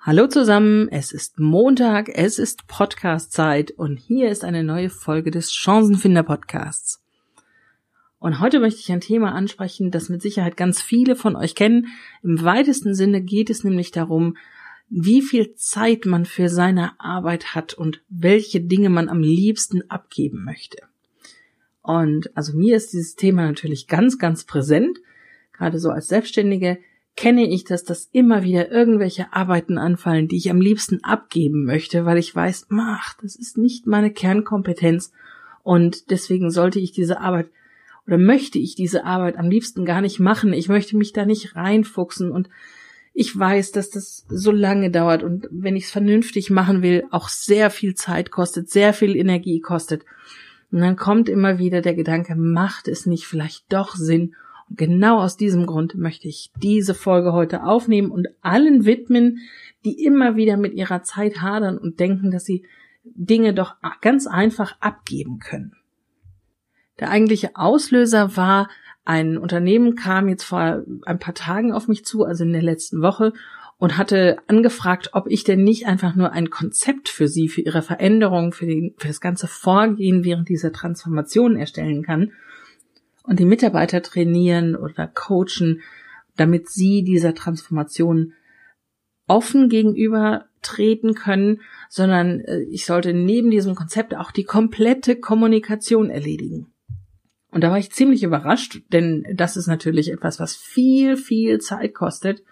Hallo zusammen, es ist Montag, es ist Podcast-Zeit und hier ist eine neue Folge des Chancenfinder Podcasts. Und heute möchte ich ein Thema ansprechen, das mit Sicherheit ganz viele von euch kennen. Im weitesten Sinne geht es nämlich darum, wie viel Zeit man für seine Arbeit hat und welche Dinge man am liebsten abgeben möchte. Und also mir ist dieses Thema natürlich ganz, ganz präsent, gerade so als Selbstständige kenne ich das, dass immer wieder irgendwelche Arbeiten anfallen, die ich am liebsten abgeben möchte, weil ich weiß, mach, das ist nicht meine Kernkompetenz und deswegen sollte ich diese Arbeit oder möchte ich diese Arbeit am liebsten gar nicht machen. Ich möchte mich da nicht reinfuchsen und ich weiß, dass das so lange dauert und wenn ich es vernünftig machen will, auch sehr viel Zeit kostet, sehr viel Energie kostet. Und dann kommt immer wieder der Gedanke, macht es nicht vielleicht doch Sinn, genau aus diesem Grund möchte ich diese Folge heute aufnehmen und allen widmen, die immer wieder mit ihrer Zeit hadern und denken, dass sie Dinge doch ganz einfach abgeben können. Der eigentliche Auslöser war, ein Unternehmen kam jetzt vor ein paar Tagen auf mich zu, also in der letzten Woche, und hatte angefragt, ob ich denn nicht einfach nur ein Konzept für sie, für ihre Veränderung, für, den, für das ganze Vorgehen während dieser Transformation erstellen kann und die Mitarbeiter trainieren oder coachen, damit sie dieser Transformation offen gegenüber treten können, sondern äh, ich sollte neben diesem Konzept auch die komplette Kommunikation erledigen. Und da war ich ziemlich überrascht, denn das ist natürlich etwas, was viel, viel Zeit kostet.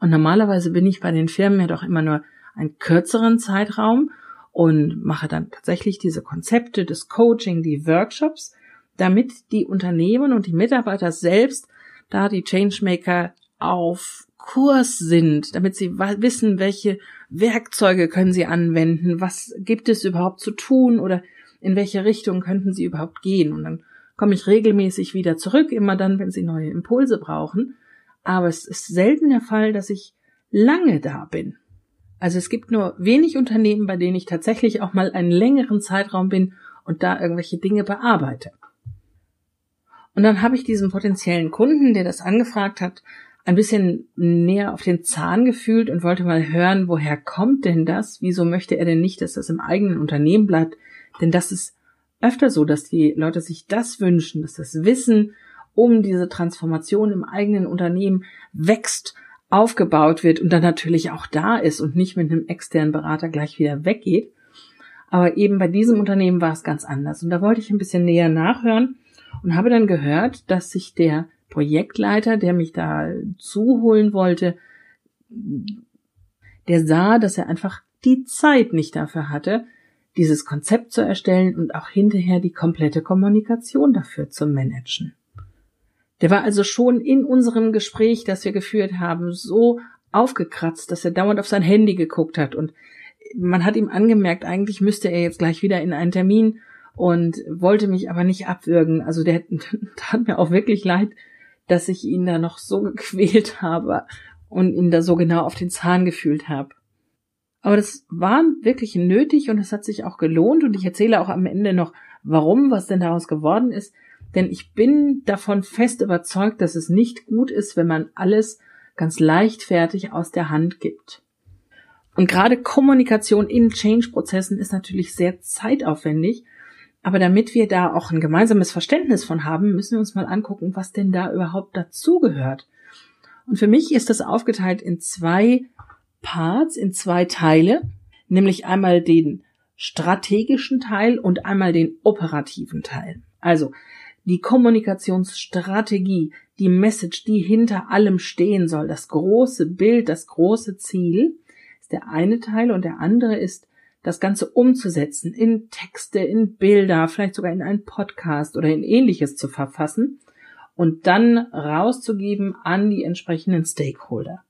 Und normalerweise bin ich bei den Firmen ja doch immer nur einen kürzeren Zeitraum und mache dann tatsächlich diese Konzepte, das Coaching, die Workshops damit die Unternehmen und die Mitarbeiter selbst da die Changemaker auf Kurs sind, damit sie wissen, welche Werkzeuge können sie anwenden, was gibt es überhaupt zu tun oder in welche Richtung könnten sie überhaupt gehen. Und dann komme ich regelmäßig wieder zurück, immer dann, wenn sie neue Impulse brauchen. Aber es ist selten der Fall, dass ich lange da bin. Also es gibt nur wenig Unternehmen, bei denen ich tatsächlich auch mal einen längeren Zeitraum bin und da irgendwelche Dinge bearbeite. Und dann habe ich diesen potenziellen Kunden, der das angefragt hat, ein bisschen näher auf den Zahn gefühlt und wollte mal hören, woher kommt denn das? Wieso möchte er denn nicht, dass das im eigenen Unternehmen bleibt? Denn das ist öfter so, dass die Leute sich das wünschen, dass das Wissen um diese Transformation im eigenen Unternehmen wächst, aufgebaut wird und dann natürlich auch da ist und nicht mit einem externen Berater gleich wieder weggeht. Aber eben bei diesem Unternehmen war es ganz anders. Und da wollte ich ein bisschen näher nachhören und habe dann gehört, dass sich der Projektleiter, der mich da zuholen wollte, der sah, dass er einfach die Zeit nicht dafür hatte, dieses Konzept zu erstellen und auch hinterher die komplette Kommunikation dafür zu managen. Der war also schon in unserem Gespräch, das wir geführt haben, so aufgekratzt, dass er dauernd auf sein Handy geguckt hat und man hat ihm angemerkt, eigentlich müsste er jetzt gleich wieder in einen Termin und wollte mich aber nicht abwürgen. Also der tat mir auch wirklich leid, dass ich ihn da noch so gequält habe und ihn da so genau auf den Zahn gefühlt habe. Aber das war wirklich nötig und es hat sich auch gelohnt und ich erzähle auch am Ende noch, warum, was denn daraus geworden ist. Denn ich bin davon fest überzeugt, dass es nicht gut ist, wenn man alles ganz leichtfertig aus der Hand gibt. Und gerade Kommunikation in Change-Prozessen ist natürlich sehr zeitaufwendig aber damit wir da auch ein gemeinsames Verständnis von haben, müssen wir uns mal angucken, was denn da überhaupt dazugehört. Und für mich ist das aufgeteilt in zwei Parts, in zwei Teile, nämlich einmal den strategischen Teil und einmal den operativen Teil. Also die Kommunikationsstrategie, die Message, die hinter allem stehen soll, das große Bild, das große Ziel, ist der eine Teil und der andere ist das Ganze umzusetzen, in Texte, in Bilder, vielleicht sogar in einen Podcast oder in ähnliches zu verfassen und dann rauszugeben an die entsprechenden Stakeholder.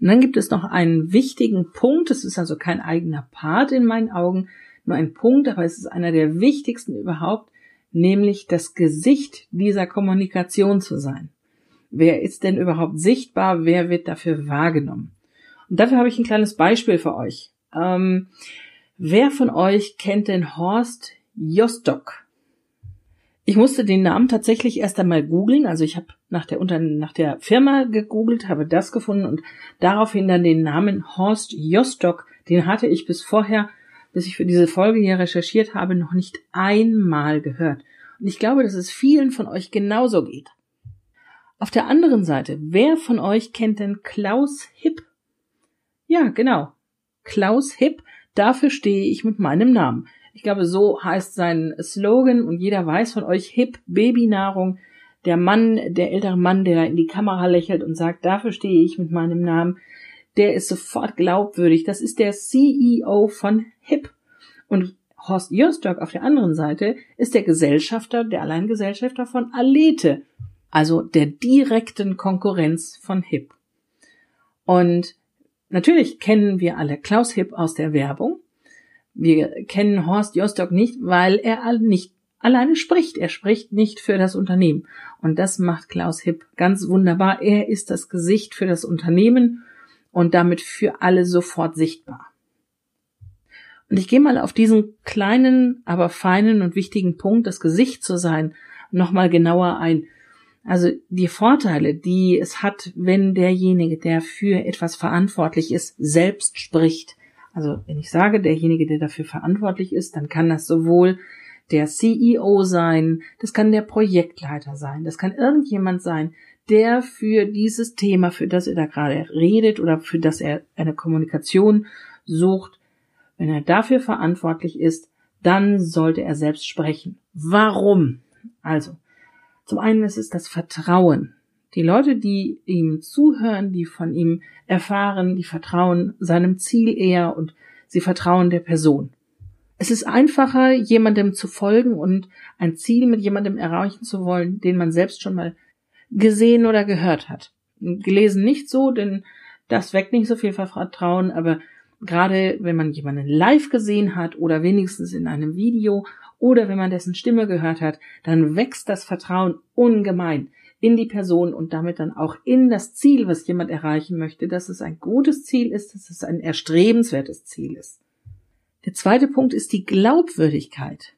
Und dann gibt es noch einen wichtigen Punkt, es ist also kein eigener Part in meinen Augen, nur ein Punkt, aber es ist einer der wichtigsten überhaupt, nämlich das Gesicht dieser Kommunikation zu sein. Wer ist denn überhaupt sichtbar? Wer wird dafür wahrgenommen? Und dafür habe ich ein kleines Beispiel für euch. Ähm, wer von euch kennt den Horst Jostock? Ich musste den Namen tatsächlich erst einmal googeln. Also ich habe nach der, nach der Firma gegoogelt, habe das gefunden und daraufhin dann den Namen Horst Jostock. Den hatte ich bis vorher, bis ich für diese Folge hier recherchiert habe, noch nicht einmal gehört. Und ich glaube, dass es vielen von euch genauso geht. Auf der anderen Seite, wer von euch kennt denn Klaus Hipp? Ja, genau. Klaus Hipp, dafür stehe ich mit meinem Namen. Ich glaube, so heißt sein Slogan und jeder weiß von euch Hip Babynahrung. Der Mann, der ältere Mann, der in die Kamera lächelt und sagt, dafür stehe ich mit meinem Namen, der ist sofort glaubwürdig. Das ist der CEO von Hip. Und Horst Jörstöck auf der anderen Seite ist der Gesellschafter, der Alleingesellschafter von Alete, also der direkten Konkurrenz von Hip. Und natürlich kennen wir alle Klaus Hip aus der Werbung. Wir kennen Horst Jostock nicht, weil er nicht alleine spricht. Er spricht nicht für das Unternehmen. Und das macht Klaus Hipp ganz wunderbar. Er ist das Gesicht für das Unternehmen und damit für alle sofort sichtbar. Und ich gehe mal auf diesen kleinen, aber feinen und wichtigen Punkt, das Gesicht zu sein, nochmal genauer ein. Also die Vorteile, die es hat, wenn derjenige, der für etwas verantwortlich ist, selbst spricht, also wenn ich sage, derjenige, der dafür verantwortlich ist, dann kann das sowohl der CEO sein, das kann der Projektleiter sein, das kann irgendjemand sein, der für dieses Thema, für das er da gerade redet oder für das er eine Kommunikation sucht, wenn er dafür verantwortlich ist, dann sollte er selbst sprechen. Warum? Also, zum einen ist es das Vertrauen. Die Leute, die ihm zuhören, die von ihm erfahren, die vertrauen seinem Ziel eher und sie vertrauen der Person. Es ist einfacher, jemandem zu folgen und ein Ziel mit jemandem erreichen zu wollen, den man selbst schon mal gesehen oder gehört hat. Gelesen nicht so, denn das weckt nicht so viel Vertrauen, aber gerade wenn man jemanden live gesehen hat oder wenigstens in einem Video oder wenn man dessen Stimme gehört hat, dann wächst das Vertrauen ungemein in die Person und damit dann auch in das Ziel, was jemand erreichen möchte, dass es ein gutes Ziel ist, dass es ein erstrebenswertes Ziel ist. Der zweite Punkt ist die Glaubwürdigkeit.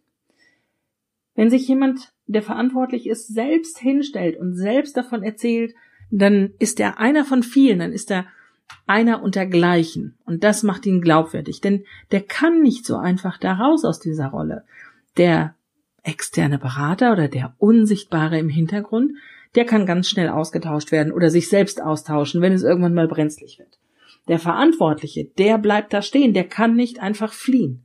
Wenn sich jemand, der verantwortlich ist, selbst hinstellt und selbst davon erzählt, dann ist er einer von vielen, dann ist er einer untergleichen. Und das macht ihn glaubwürdig, denn der kann nicht so einfach da raus aus dieser Rolle. Der externe Berater oder der Unsichtbare im Hintergrund, der kann ganz schnell ausgetauscht werden oder sich selbst austauschen, wenn es irgendwann mal brenzlig wird. Der Verantwortliche, der bleibt da stehen, der kann nicht einfach fliehen.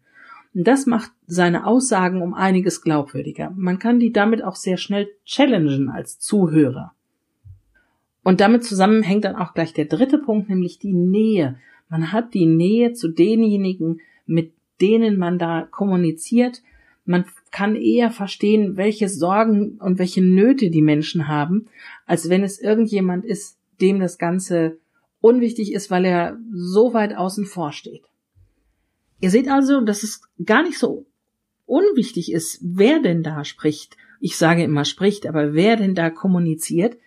Und das macht seine Aussagen um einiges glaubwürdiger. Man kann die damit auch sehr schnell challengen als Zuhörer. Und damit zusammenhängt dann auch gleich der dritte Punkt, nämlich die Nähe. Man hat die Nähe zu denjenigen, mit denen man da kommuniziert. Man kann eher verstehen, welche Sorgen und welche Nöte die Menschen haben, als wenn es irgendjemand ist, dem das Ganze unwichtig ist, weil er so weit außen vor steht. Ihr seht also, dass es gar nicht so unwichtig ist, wer denn da spricht. Ich sage immer spricht, aber wer denn da kommuniziert,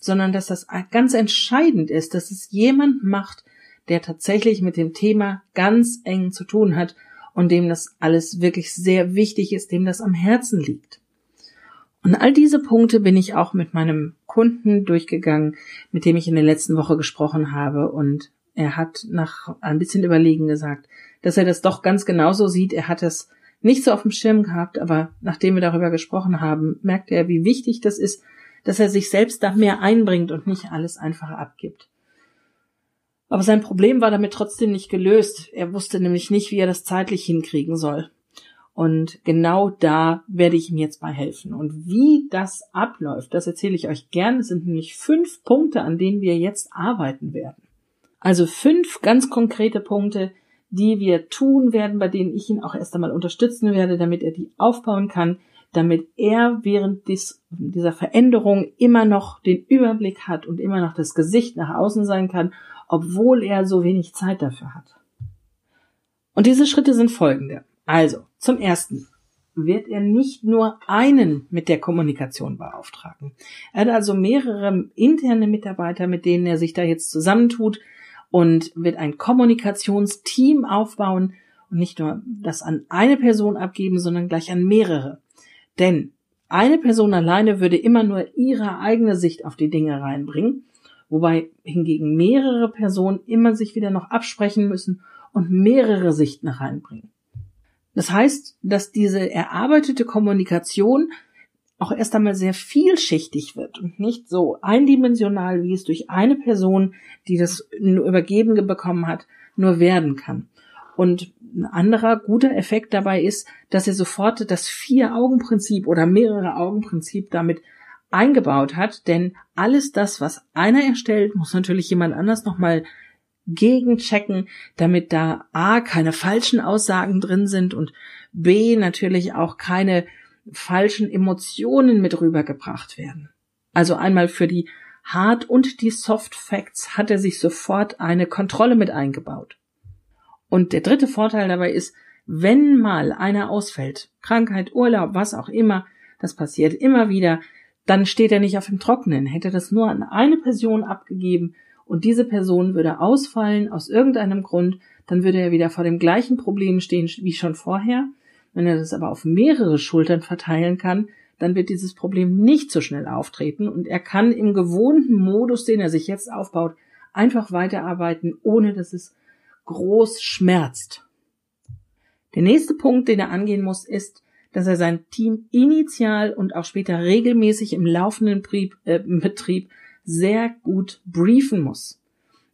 sondern dass das ganz entscheidend ist, dass es jemand macht, der tatsächlich mit dem Thema ganz eng zu tun hat und dem das alles wirklich sehr wichtig ist, dem das am Herzen liegt. Und all diese Punkte bin ich auch mit meinem Kunden durchgegangen, mit dem ich in der letzten Woche gesprochen habe. Und er hat nach ein bisschen Überlegen gesagt, dass er das doch ganz genauso sieht. Er hat es nicht so auf dem Schirm gehabt, aber nachdem wir darüber gesprochen haben, merkte er, wie wichtig das ist, dass er sich selbst da mehr einbringt und nicht alles einfach abgibt. Aber sein Problem war damit trotzdem nicht gelöst. Er wusste nämlich nicht, wie er das zeitlich hinkriegen soll. Und genau da werde ich ihm jetzt bei helfen. Und wie das abläuft, das erzähle ich euch gern. Es sind nämlich fünf Punkte, an denen wir jetzt arbeiten werden. Also fünf ganz konkrete Punkte, die wir tun werden, bei denen ich ihn auch erst einmal unterstützen werde, damit er die aufbauen kann, damit er während dies, dieser Veränderung immer noch den Überblick hat und immer noch das Gesicht nach außen sein kann obwohl er so wenig Zeit dafür hat. Und diese Schritte sind folgende. Also, zum ersten wird er nicht nur einen mit der Kommunikation beauftragen. Er hat also mehrere interne Mitarbeiter, mit denen er sich da jetzt zusammentut und wird ein Kommunikationsteam aufbauen und nicht nur das an eine Person abgeben, sondern gleich an mehrere. Denn Eine Person alleine würde immer nur ihre eigene Sicht auf die Dinge reinbringen, wobei hingegen mehrere Personen immer sich wieder noch absprechen müssen und mehrere Sichten reinbringen. Das heißt, dass diese erarbeitete Kommunikation auch erst einmal sehr vielschichtig wird und nicht so eindimensional, wie es durch eine Person, die das übergeben bekommen hat, nur werden kann. Und ein anderer guter Effekt dabei ist, dass er sofort das Vier-Augen-Prinzip oder mehrere Augen-Prinzip damit eingebaut hat, denn alles das, was einer erstellt, muss natürlich jemand anders nochmal gegenchecken, damit da A, keine falschen Aussagen drin sind und B, natürlich auch keine falschen Emotionen mit rübergebracht werden. Also einmal für die Hard- und die Soft Facts hat er sich sofort eine Kontrolle mit eingebaut. Und der dritte Vorteil dabei ist, wenn mal einer ausfällt, Krankheit, Urlaub, was auch immer, das passiert immer wieder, dann steht er nicht auf dem Trockenen. Hätte das nur an eine Person abgegeben und diese Person würde ausfallen aus irgendeinem Grund, dann würde er wieder vor dem gleichen Problem stehen wie schon vorher wenn er das aber auf mehrere Schultern verteilen kann, dann wird dieses Problem nicht so schnell auftreten und er kann im gewohnten Modus, den er sich jetzt aufbaut, einfach weiterarbeiten, ohne dass es groß schmerzt. Der nächste Punkt, den er angehen muss, ist, dass er sein Team initial und auch später regelmäßig im laufenden äh, Betrieb sehr gut briefen muss.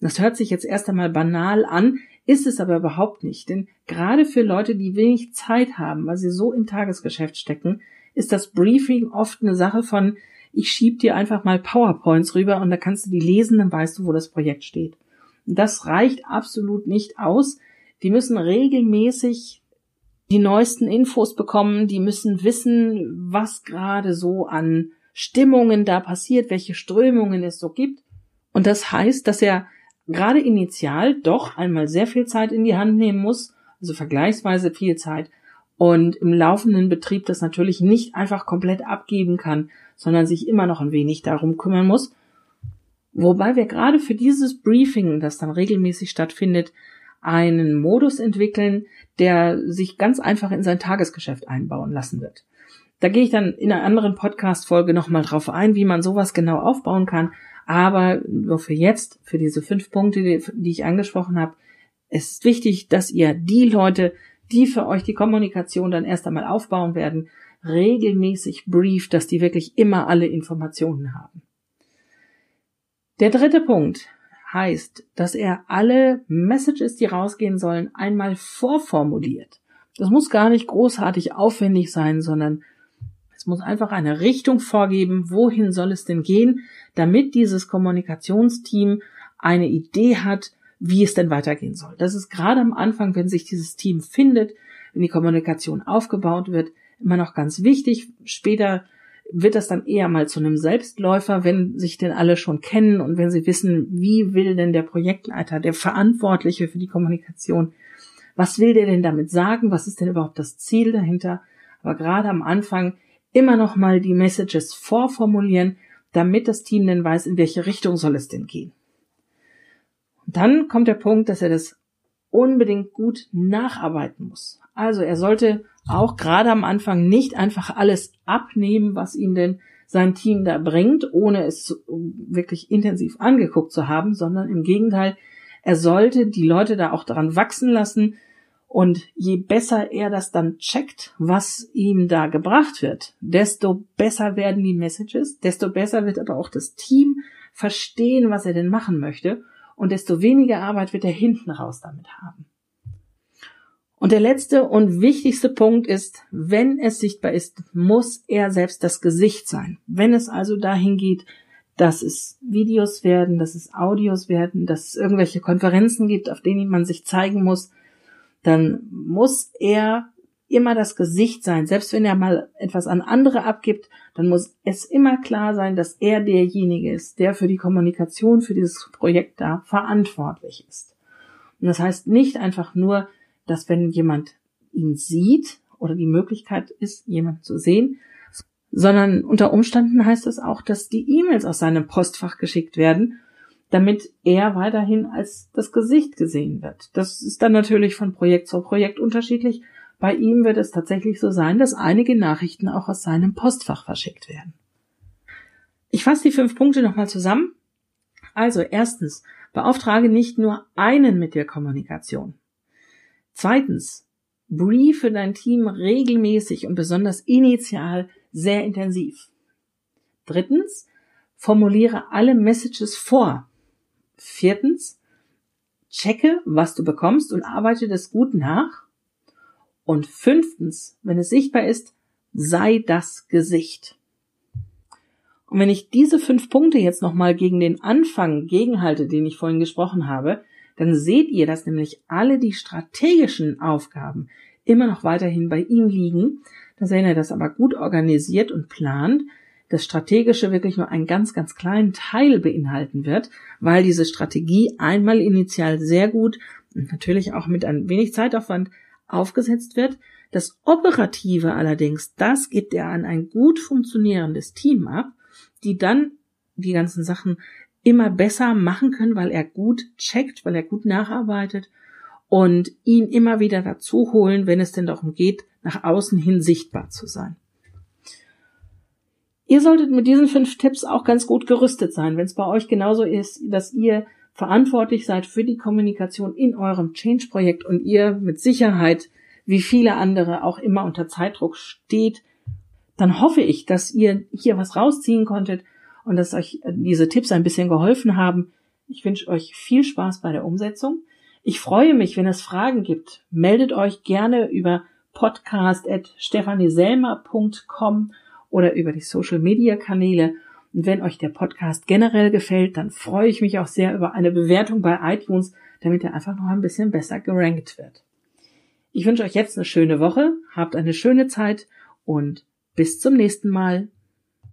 Das hört sich jetzt erst einmal banal an, ist es aber überhaupt nicht, denn gerade für Leute, die wenig Zeit haben, weil sie so im Tagesgeschäft stecken, ist das Briefing oft eine Sache von, ich schieb dir einfach mal PowerPoints rüber und da kannst du die lesen, dann weißt du, wo das Projekt steht. Das reicht absolut nicht aus. Die müssen regelmäßig die neuesten Infos bekommen, die müssen wissen, was gerade so an Stimmungen da passiert, welche Strömungen es so gibt. Und das heißt, dass er gerade initial doch einmal sehr viel Zeit in die Hand nehmen muss, also vergleichsweise viel Zeit, und im laufenden Betrieb das natürlich nicht einfach komplett abgeben kann, sondern sich immer noch ein wenig darum kümmern muss. Wobei wir gerade für dieses Briefing, das dann regelmäßig stattfindet, einen Modus entwickeln, der sich ganz einfach in sein Tagesgeschäft einbauen lassen wird. Da gehe ich dann in einer anderen Podcast-Folge nochmal drauf ein, wie man sowas genau aufbauen kann. Aber nur für jetzt, für diese fünf Punkte, die, ich angesprochen habe, ist wichtig, dass ihr die Leute, die für euch die Kommunikation dann erst einmal aufbauen werden, regelmäßig brieft, dass die wirklich immer alle Informationen haben. Der dritte Punkt heißt, dass er alle Messages, die rausgehen sollen, einmal vorformuliert. Das muss gar nicht großartig aufwendig sein, sondern es muss einfach eine Richtung vorgeben, wohin soll es denn gehen, damit dieses Kommunikationsteam eine Idee hat, wie es denn weitergehen soll. Das ist gerade am Anfang, wenn sich dieses Team findet, wenn die Kommunikation aufgebaut wird, immer noch ganz wichtig. Später wird das dann eher mal zu einem Selbstläufer, wenn sich denn alle schon kennen und wenn sie wissen, wie will denn der Projektleiter, der Verantwortliche für die Kommunikation, was will der denn damit sagen, was ist denn überhaupt das Ziel dahinter. Aber gerade am Anfang immer noch mal die Messages vorformulieren, damit das Team dann weiß, in welche Richtung soll es denn gehen. Und dann kommt der Punkt, dass er das unbedingt gut nacharbeiten muss. Also er sollte auch gerade am Anfang nicht einfach alles abnehmen, was ihm denn sein Team da bringt, ohne es wirklich intensiv angeguckt zu haben, sondern im Gegenteil, er sollte die Leute da auch daran wachsen lassen, und je besser er das dann checkt, was ihm da gebracht wird, desto besser werden die Messages, desto besser wird aber auch das Team verstehen, was er denn machen möchte und desto weniger Arbeit wird er hinten raus damit haben. Und der letzte und wichtigste Punkt ist, wenn es sichtbar ist, muss er selbst das Gesicht sein. Wenn es also dahin geht, dass es Videos werden, dass es Audios werden, dass es irgendwelche Konferenzen gibt, auf denen man sich zeigen muss, dann muss er immer das Gesicht sein. Selbst wenn er mal etwas an andere abgibt, dann muss es immer klar sein, dass er derjenige ist, der für die Kommunikation für dieses Projekt da verantwortlich ist. Und das heißt nicht einfach nur, dass wenn jemand ihn sieht oder die Möglichkeit ist, jemand zu sehen, sondern unter Umständen heißt es auch, dass die E-Mails aus seinem Postfach geschickt werden damit er weiterhin als das Gesicht gesehen wird. Das ist dann natürlich von Projekt zu Projekt unterschiedlich. bei ihm wird es tatsächlich so sein, dass einige Nachrichten auch aus seinem Postfach verschickt werden. Ich fasse die fünf Punkte nochmal zusammen. Also erstens, beauftrage nicht nur einen mit der Kommunikation. Zweitens, briefe dein Team regelmäßig und besonders initial sehr intensiv. Drittens, formuliere alle Messages vor. Viertens, checke, was du bekommst und arbeite das gut nach. Und fünftens, wenn es sichtbar ist, sei das Gesicht. Und wenn ich diese fünf Punkte jetzt nochmal gegen den Anfang gegenhalte, den ich vorhin gesprochen habe, dann seht ihr, dass nämlich alle die strategischen Aufgaben immer noch weiterhin bei ihm liegen, dass er das aber gut organisiert und plant, das Strategische wirklich nur einen ganz, ganz kleinen Teil beinhalten wird, weil diese Strategie einmal initial sehr gut und natürlich auch mit ein wenig Zeitaufwand aufgesetzt wird. Das Operative allerdings, das gibt er an ein gut funktionierendes Team ab, die dann die ganzen Sachen immer besser machen können, weil er gut checkt, weil er gut nacharbeitet und ihn immer wieder dazu holen, wenn es denn darum geht, nach außen hin sichtbar zu sein. Ihr solltet mit diesen fünf Tipps auch ganz gut gerüstet sein, wenn es bei euch genauso ist, dass ihr verantwortlich seid für die Kommunikation in eurem Change-Projekt und ihr mit Sicherheit, wie viele andere, auch immer unter Zeitdruck steht, dann hoffe ich, dass ihr hier was rausziehen konntet und dass euch diese Tipps ein bisschen geholfen haben. Ich wünsche euch viel Spaß bei der Umsetzung. Ich freue mich, wenn es Fragen gibt. Meldet euch gerne über podcast.stephanieselmer.com oder über die Social Media Kanäle. Und wenn euch der Podcast generell gefällt, dann freue ich mich auch sehr über eine Bewertung bei iTunes, damit er einfach noch ein bisschen besser gerankt wird. Ich wünsche euch jetzt eine schöne Woche, habt eine schöne Zeit und bis zum nächsten Mal.